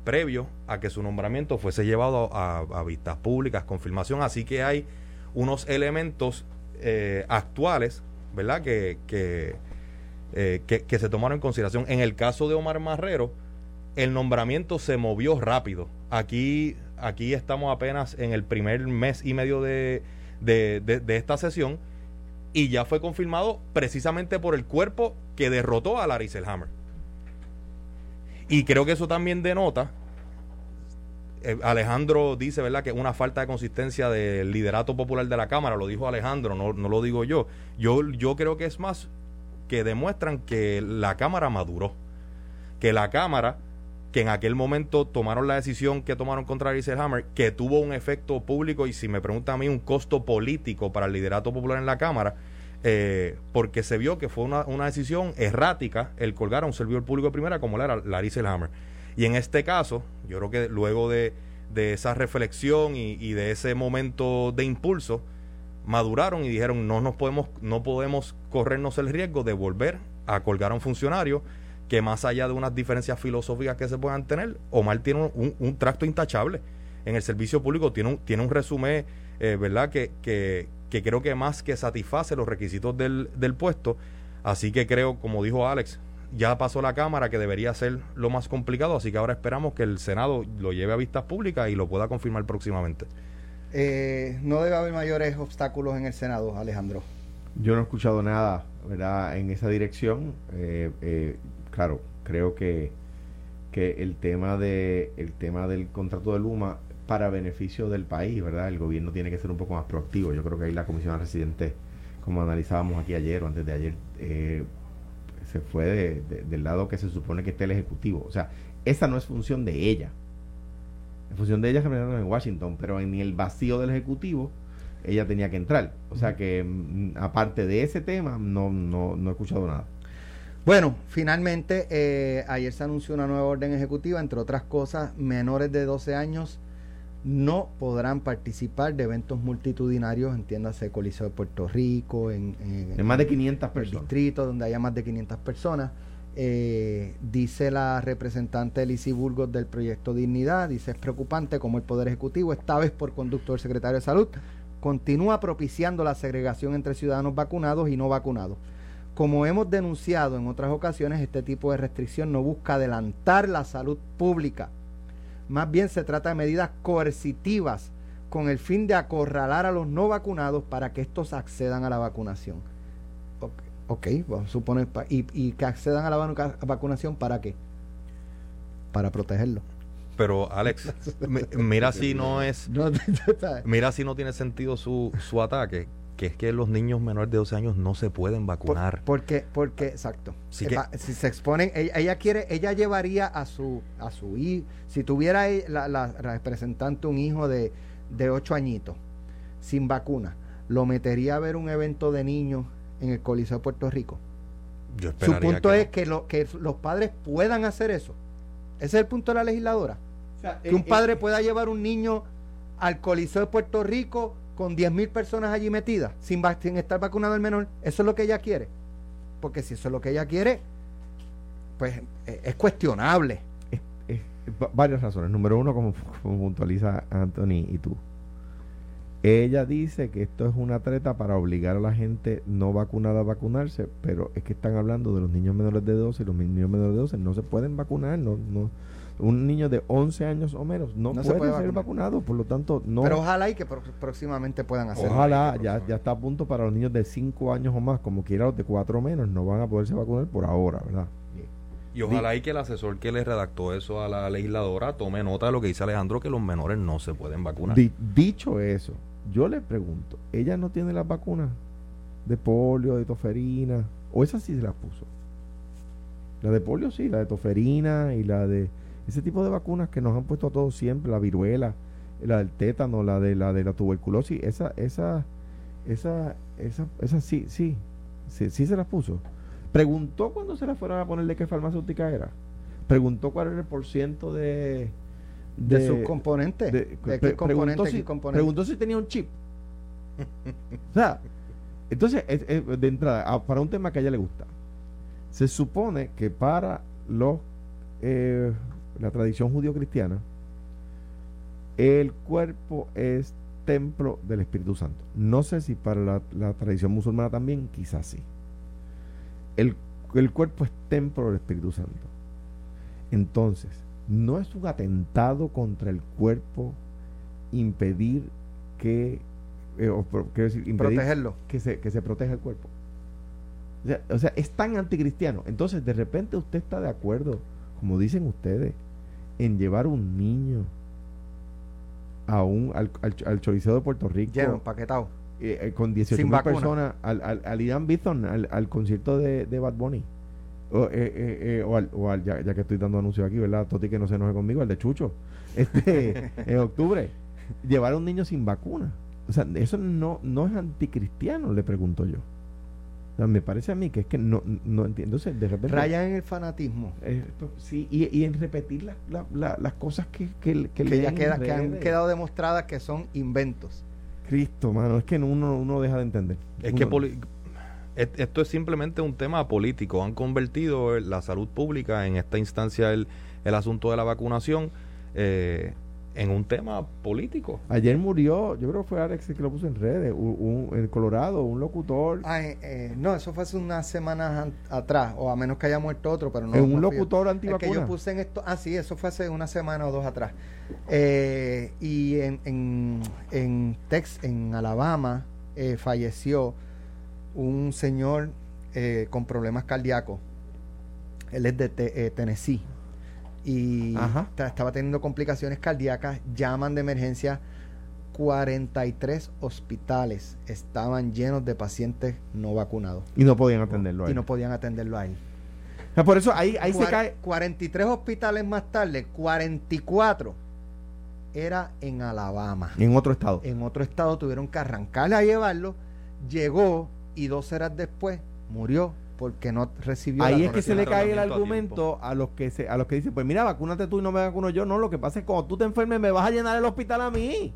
previo a que su nombramiento fuese llevado a, vistas públicas, confirmación. Así que hay unos elementos eh, actuales, ¿verdad?, que, eh, que, que se tomaron en consideración. En el caso de Omar Marrero, el nombramiento se movió rápido. Aquí, aquí estamos apenas en el primer mes y medio de, de, esta sesión y ya fue confirmado precisamente por el cuerpo que derrotó a Larry Selhammer. Y creo que eso también denota, eh, Alejandro dice, ¿verdad?, que una falta de consistencia del liderato popular de la Cámara, lo dijo Alejandro, no, no lo digo yo. yo. Yo creo que es más que demuestran que la Cámara maduró, que la Cámara que en aquel momento tomaron la decisión que tomaron contra Hammer, que tuvo un efecto público y si me pregunta a mí un costo político para el liderato popular en la Cámara, eh, porque se vio que fue una, decisión errática el colgar a un servidor público de primera como era Larry Hammer. Y en este caso, yo creo que luego de, esa reflexión y, y, de ese momento de impulso, maduraron y dijeron no nos podemos, no podemos corrernos el riesgo de volver a colgar a un funcionario que más allá de unas diferencias filosóficas que se puedan tener, Omar tiene un, tracto intachable en el servicio público, tiene un, tiene un resumen, eh, ¿verdad?, que, que, creo que más que satisface los requisitos del, del puesto. Así que creo, como dijo Alex, ya pasó la Cámara, que debería ser lo más complicado, así que ahora esperamos que el Senado lo lleve a vistas públicas y lo pueda confirmar próximamente. Eh, no debe haber mayores obstáculos en el Senado, Alejandro. Yo no he escuchado nada, ¿verdad?, en esa dirección. Eh, claro, creo que, que el tema de el tema del contrato de Luma para beneficio del país, ¿verdad? El gobierno tiene que ser un poco más proactivo. Yo creo que ahí la comisión de residentes, como analizábamos aquí ayer o antes de ayer, eh, se fue de- del lado que se supone que esté el ejecutivo. O sea, esa no es función de ella. Es función de ella que en Washington, pero en el vacío del ejecutivo ella tenía que entrar. O sea que mm, aparte de ese tema no no no he escuchado nada. Bueno, finalmente eh, ayer se anunció una nueva orden ejecutiva, entre otras cosas, menores de 12 años no podrán participar de eventos multitudinarios, entiéndase Coliseo de Puerto Rico, en, en- En más de 500 el personas. distrito donde haya más de 500 personas. Eh, dice la representante Lizy Burgos del proyecto Dignidad, dice es preocupante como el Poder Ejecutivo, esta vez por conducto del secretario de Salud, continúa propiciando la segregación entre ciudadanos vacunados y no vacunados. Como hemos denunciado en otras ocasiones, este tipo de restricción no busca adelantar la salud pública. Más bien se trata de medidas coercitivas con el fin de acorralar a los no vacunados para que estos accedan a la vacunación. Ok, vamos a suponer, y, y que accedan a la vacu- vacunación para qué? Para protegerlo. Pero Alex, mi- mira si no es, mira si no tiene sentido su, su ataque, que es que los niños menores de 12 años no se pueden Por- vacunar. porque, porque, exacto. Sí que- va- si se exponen, ella, ella quiere, ella llevaría a su, a su hijo, si tuviera la, la representante un hijo de, de ocho añitos, sin vacuna, lo metería a ver un evento de niños en el Coliseo de Puerto Rico. Yo Su punto que es no. que, lo, que los padres puedan hacer eso. Ese es el punto de la legisladora. O sea, Que un eh, padre eh, pueda llevar un niño al Coliseo de Puerto Rico con 10.000 personas allí metidas, sin, estar vacunado el menor. Eso es lo que ella quiere. Porque si eso es lo que ella quiere, pues eh, es cuestionable. es- es- va- varias razones. Número uno, como, como puntualiza Anthony y tú. Ella dice que esto es una treta para obligar a la gente no vacunada a vacunarse, pero es que están hablando de los niños menores de 12 y los niños menores de 12 no se pueden vacunar. No, no, un niño de 11 años o menos no, No se puede, ser vacunar. vacunado, por lo tanto, no. Pero ojalá y que próximamente puedan hacerlo. Ojalá, ya, ya está a punto para los niños de 5 años o más, como quiera los de 4 o menos, no van a poderse vacunar por ahora, ¿verdad? Y ojalá y que el asesor que le redactó eso a la legisladora tome nota de lo que dice Alejandro, que los menores no se pueden vacunar. Di- dicho eso, yo le pregunto, ¿ella no tiene las vacunas de polio, de toferina? ¿O esas sí se las puso? La de polio sí, la de toferina y la de ese tipo de vacunas que nos han puesto a todos siempre, la viruela, la del tétano, la de la de la tuberculosis, esa, esa, esa, esa, esa sí, sí, sí, sí se las puso. Preguntó cuando se las fueron a poner de qué farmacéutica era. Preguntó cuál era el porciento de de, sus componentes. de- De, pre- qué componente, preguntó, si, componente. preguntó si tenía un chip. o sea, entonces, es- es de entrada, ah, para un tema que a ella le gusta, se supone que para los eh, la tradición judío-cristiana, el cuerpo es templo del Espíritu Santo. No sé si para la, la tradición musulmana también, quizás sí. El, el cuerpo es templo del Espíritu Santo. Entonces, no es un atentado contra el cuerpo impedir que, eh, o pro- quiero decir, impedir protegerlo. que se, que se proteja el cuerpo. O sea, o sea, es tan anticristiano. Entonces, de repente usted está de acuerdo, como dicen ustedes, en llevar un niño a un, al, al, al Choliseo de Puerto Rico Lleno, empaquetado. eh, eh, con 18 Sin mil vacuna. personas al, al, al Irán Bithorn, al, al concierto de, de Bad Bunny. O, eh, eh, o al, o al- ya, ya que estoy dando anuncios aquí, ¿verdad? Toti que no se enoje conmigo, al de Chucho. Este, en octubre. Llevar a un niño sin vacuna. O sea, eso no, no es anticristiano, le pregunto yo. O sea, me parece a mí que es que no, no entiendo. Entonces, de repente. Raya en el fanatismo. eh, pues, sí, y, y en repetir la- la- la- las cosas que, que, Que, leen ya queda, que han quedado demostradas que son inventos. Cristo, mano, es que uno, uno deja de entender. Es que poli- esto es simplemente un tema político. Han convertido la salud pública, en esta instancia el, el asunto de la vacunación, eh, en un tema político. Ayer murió, yo creo que fue Alex el que lo puso en redes, un, un- en Colorado, un locutor, Ah, eh, eh, no, eso fue hace unas semanas an- atrás, o a menos que haya muerto otro, pero no. eh, un locutor El que antivacuna. yo puse en esto, ah, sí, eso fue hace una semana o dos atrás. Eh, y en, en, en Tex, en Alabama, eh, falleció un señor eh, con problemas cardíacos. Él es de Te- eh, Tennessee. Y estaba teniendo complicaciones cardíacas, llaman de emergencia. 43 hospitales estaban llenos de pacientes no vacunados Y no podían atenderlo. a y él. no podían atenderlo a él. Por eso ahí, ahí se cae. 43 hospitales más tarde, 44 era en Alabama. En otro estado. En otro estado tuvieron que arrancarle a llevarlo. Llegó y dos horas después murió porque no recibió Ahí la es que se le cae el a argumento a, los que se, a los que dicen, pues mira, vacúnate tú y no me vacuno yo. No, lo que pasa es que cuando tú te enfermes me vas a llenar el hospital a mí.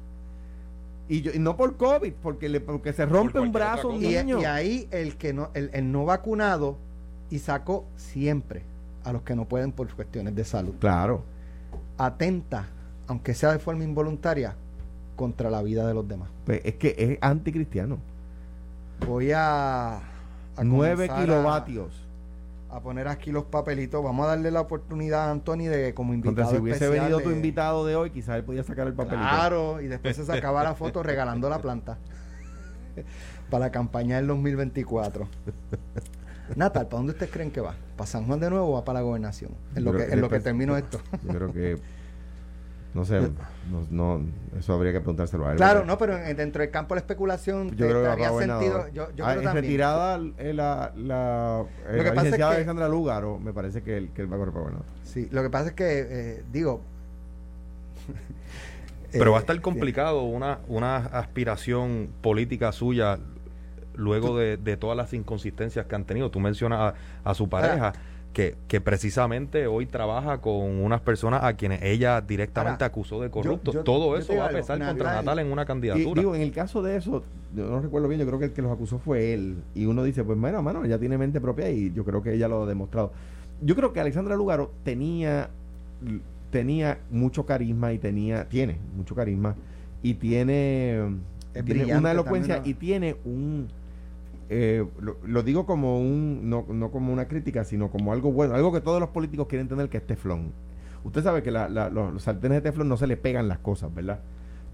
Y, yo, y no por COVID, porque, le, porque se rompe un brazo y ahí el que no, el, el no vacunado y sacó siempre a los que no pueden por cuestiones de salud. Claro. Atenta, aunque sea de forma involuntaria, contra la vida de los demás. Pues es que es anticristiano. Voy a, a 9 comenzar a- kilovatios. A, poner aquí los papelitos. Vamos a darle la oportunidad a Anthony de como invitado. Contra si hubiese especial venido tu invitado de hoy, quizás él podía sacar el papelito. Claro, y después se sacaba la foto regalando la planta para la campaña del 2024. Natal, ¿para dónde ustedes creen que va? ¿Para San Juan de nuevo o va para la gobernación? En lo que, en lo que termino esto. Yo creo que. No sé, no, no, eso habría que preguntárselo a él. Claro, no, pero en- dentro del campo de la especulación Yo creo que gobernador. sentido. Yo, yo Ah, creo también. retirada eh, la, la, eh, Lo que la pasa es que- Alexandra Lúgaro, me parece que él, que él va a correr para gobernador. Sí, lo que pasa es que, eh, digo. Pero va a eh, estar complicado una, una aspiración política suya luego de, de todas las inconsistencias que han tenido. Tú mencionas a, a su pareja, que, que precisamente hoy trabaja con unas personas a quienes ella directamente Ahora, acusó de corruptos. yo- Todo yo eso va a pesar contra Natal en una Y candidatura. digo, en el caso de eso, yo no recuerdo bien, yo creo que el que los acusó fue él. Y uno dice, pues bueno, mano, ella tiene mente propia y yo creo que ella lo ha demostrado. Yo creo que Alexandra Lugaro tenía, tenía mucho carisma y tenía, tiene mucho carisma y tiene, una elocuencia también, y tiene un, eh, lo, digo como un, no, no como una crítica, sino como algo bueno, algo que todos los políticos quieren tener que es teflón. Usted sabe que los, los sartenes de teflón no se le pegan las cosas, ¿verdad?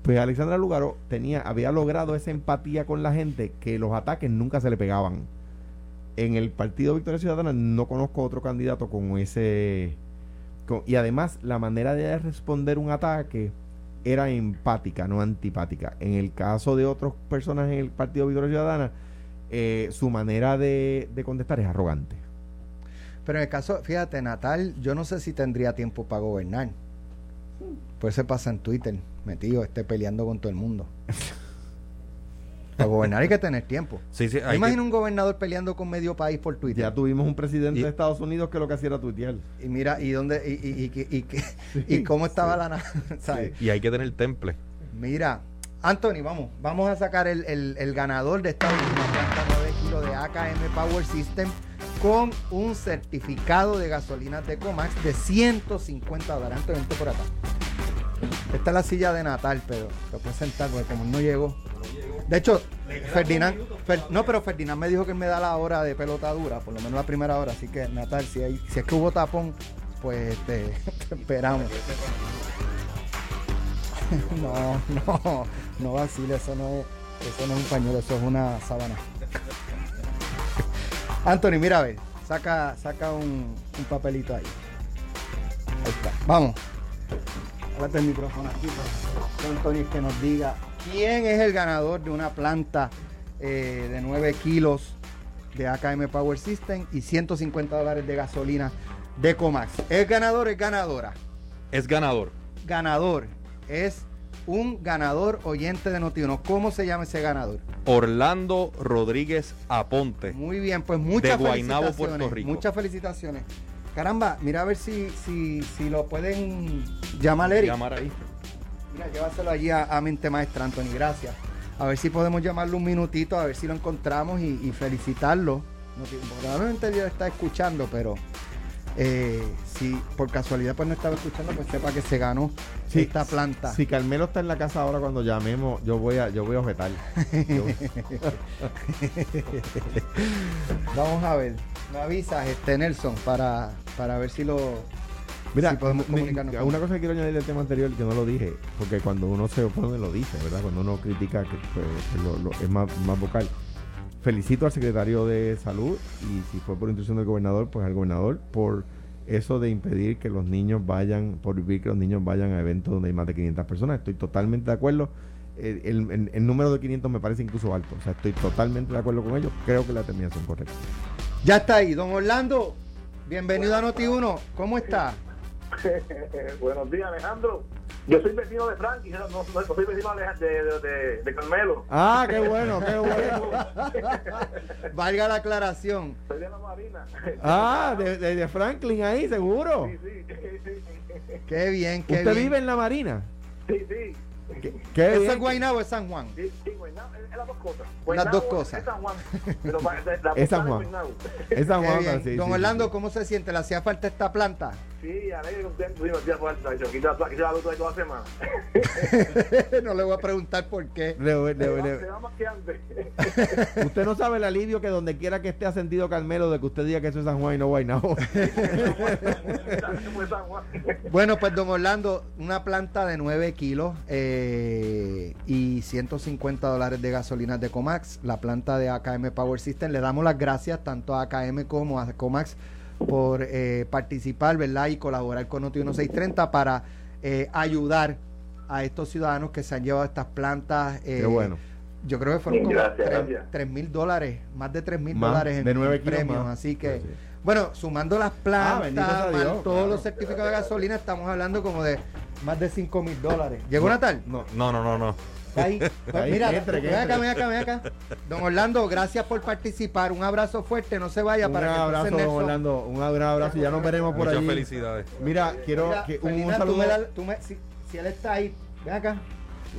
Pues Alexandra Lugaro tenía, había logrado esa empatía con la gente que los ataques nunca se le pegaban. En el Partido Victoria Ciudadana no conozco otro candidato con ese... y además la manera de responder un ataque era empática, no antipática. En el caso de otras personas en el Partido Victoria Ciudadana, eh, su manera de, de contestar es arrogante. Pero en el caso, fíjate, Natal, yo no sé si tendría tiempo para gobernar. Pues se pasa en Twitter, metido, esté peleando con todo el mundo. para gobernar hay que tener tiempo. Sí, sí, ¿Me hay que- imagino un gobernador peleando con medio país por Twitter? Ya tuvimos un presidente Y- de Estados Unidos que lo que hacía era tuitear. Y mira, y dónde, y, y, y, y- y- y cómo estaba la ¿sabes? y hay que tener temple. Mira, Anthony, vamos, vamos a sacar el, el- el ganador de esta última planta 9 kilos de AKM Power System con un certificado de gasolinas de Comax de 150 dólares. Anthony, vente por acá. Esta es la silla de Natal, pero te puedes sentar porque como no llegó. De hecho, Ferdinand, Fer- no, pero Ferdinand me dijo que me da la hora de pelota dura, por lo menos la primera hora. Así que, Natal, si, hay, si es que hubo tapón, pues te, te esperamos. No, no, no vacile, eso no es, eso no es un pañuelo, eso es una sábana. Anthony, mira a ver, saca, saca un, un papelito ahí. Ahí está. Vamos. Háblate el micrófono aquí para que Anthony que nos diga quién es el ganador de una planta eh, de 9 kilos de AKM Power System y 150 dólares de gasolina de Comax. ¿Es ganador es ganadora? Es ganador. ganador es un ganador oyente de Notiuno. ¿Cómo se llama ese ganador? Orlando Rodríguez Aponte. Muy bien, pues muchas De Guaynabo, felicitaciones. Puerto Rico. Muchas felicitaciones. Caramba, mira a ver si, si, si lo pueden llamar Eric. Llamar ahí. Mira, llévaselo allí a, a Mente Maestra, Anthony, gracias. A ver si podemos llamarlo un minutito, a ver si lo encontramos y, y felicitarlo. No, probablemente ya está escuchando, pero eh, si por casualidad pues no estaba escuchando, pues sepa que se ganó Sí, esta planta. Si Carmelo está en la casa ahora cuando llamemos, yo voy a, yo voy a objetar. Yo- Vamos a ver. Me avisas, este Nelson, para, para ver si lo. Mira, si podemos comunicarnos. una cosa que quiero añadir del tema anterior que no lo dije, porque cuando uno se opone lo dice, ¿verdad? Cuando uno critica que pues, que lo- lo- es más, más vocal. Felicito al secretario de salud y si fue por instrucción del gobernador, pues al gobernador por eso de impedir que los niños vayan, por vivir que los niños vayan a eventos donde hay más de 500 personas. Estoy totalmente de acuerdo. El, número de 500 me parece incluso alto. O sea, estoy totalmente de acuerdo con ellos. Creo que la determinación es correcta. Ya está ahí, don Orlando. Bienvenido a Noti1. ¿Cómo está? Buenos días, Alejandro. Yo soy vecino de Frankie, no, no- no soy vecino de, de, de, de Carmelo. Ah, qué bueno, qué bueno. Valga la aclaración. Soy de la Marina. Ah, de, Franklin ahí, seguro. Sí, sí. Qué bien, qué ¿Usted bien. vive en la Marina? Sí, sí. Qué, qué ¿Eso bien. es Guaynabo o es San Juan? Sí, sí, Guaynabo, es, las dos cosas. Las Guaynabo dos cosas. Es San Juan. Pero la- Es San Juan. Es San Juan, bien. sí, don sí, Orlando, sí. ¿cómo se siente? ¿Le hacía falta esta planta? Sí, alegre, contento. Sí, me hacía falta. Yo quité la, luz toda semana. no le voy a preguntar por qué. Le- le- Se va- le- se va más que antes. Usted no sabe el alivio que donde quiera que esté ha sentido Carmelo de que usted diga que eso es San Juan y no Guaynabo. Bueno, pues don Orlando, una planta de 9 kilos eh, y 150 dólares de gasolina de Comax, la planta de AKM Power System. Le damos las gracias tanto a AKM como a Comax por eh, participar, ¿verdad? Y colaborar con Noti 1630 para eh, ayudar a estos ciudadanos que se han llevado estas plantas. eh, Qué bueno. Yo creo que fueron como Gracias, gracias. 3 mil dólares, más de 3 mil dólares en, de premios. más. Así que, sí. bueno, sumando las Ah, plantas, Dios, más todos claro, los certificados de gasolina, estamos hablando como de más de 5 mil dólares. ¿Llegó Natal? No, No, no, no, no. Ahí. Pues Ahí, mira, que entre, ven acá, ven acá, ven acá. Don Orlando, gracias por participar. Un abrazo fuerte, no se vaya un para que abrazo, entonces don Nelson- Orlando. Un gran abrazo. Ya nos veremos por Muchas allí. felicidades. Mira, quiero Mira, que un, un tú saludo. me das- tú me- si, si él está ahí, ven acá.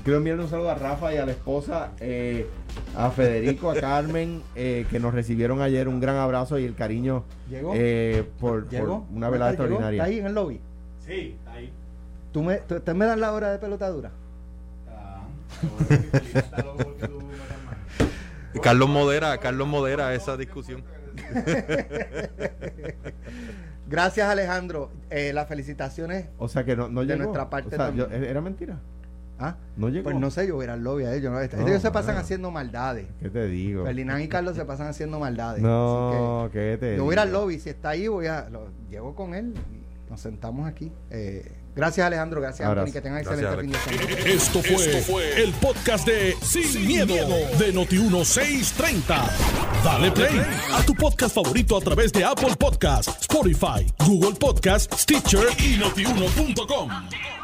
Quiero enviarle un saludo a Rafa y a la esposa, eh, a Federico, a Carmen, eh, que nos recibieron ayer. Un gran abrazo y el cariño ¿Llegó? eh, por, por ¿Llegó? una velada ¿Llegó? extraordinaria. ¿Está ahí en el lobby? Sí, está ahí. ¿Tú me, tú, ¿Usted me das la hora de pelotadura? Mal. Carlos modera, Carlos modera esa discusión. Gracias, Alejandro. Eh, las felicitaciones. O sea que no, no De llegó. nuestra parte O sea, también. yo- era mentira. ¿Ah? No llegó. Pues no sé, yo voy a ir al lobby a ellos. ¿no? No, ellos se pasan haciendo maldades. ¿Qué te digo? Ferdinand y Carlos se pasan haciendo maldades. No, Así ¿qué te que yo voy a ir al lobby. Si está ahí, voy a. Lo, llego con él y nos sentamos aquí. Eh, gracias, Alejandro. Gracias. Anthony. Que tengan Gracias, excelente fin de semana. Esto fue, Esto fue el podcast de Sin, miedo, de Noti1630. Dale play a tu podcast favorito a través de Apple Podcasts, Spotify, Google Podcasts, Stitcher y notiuno.com.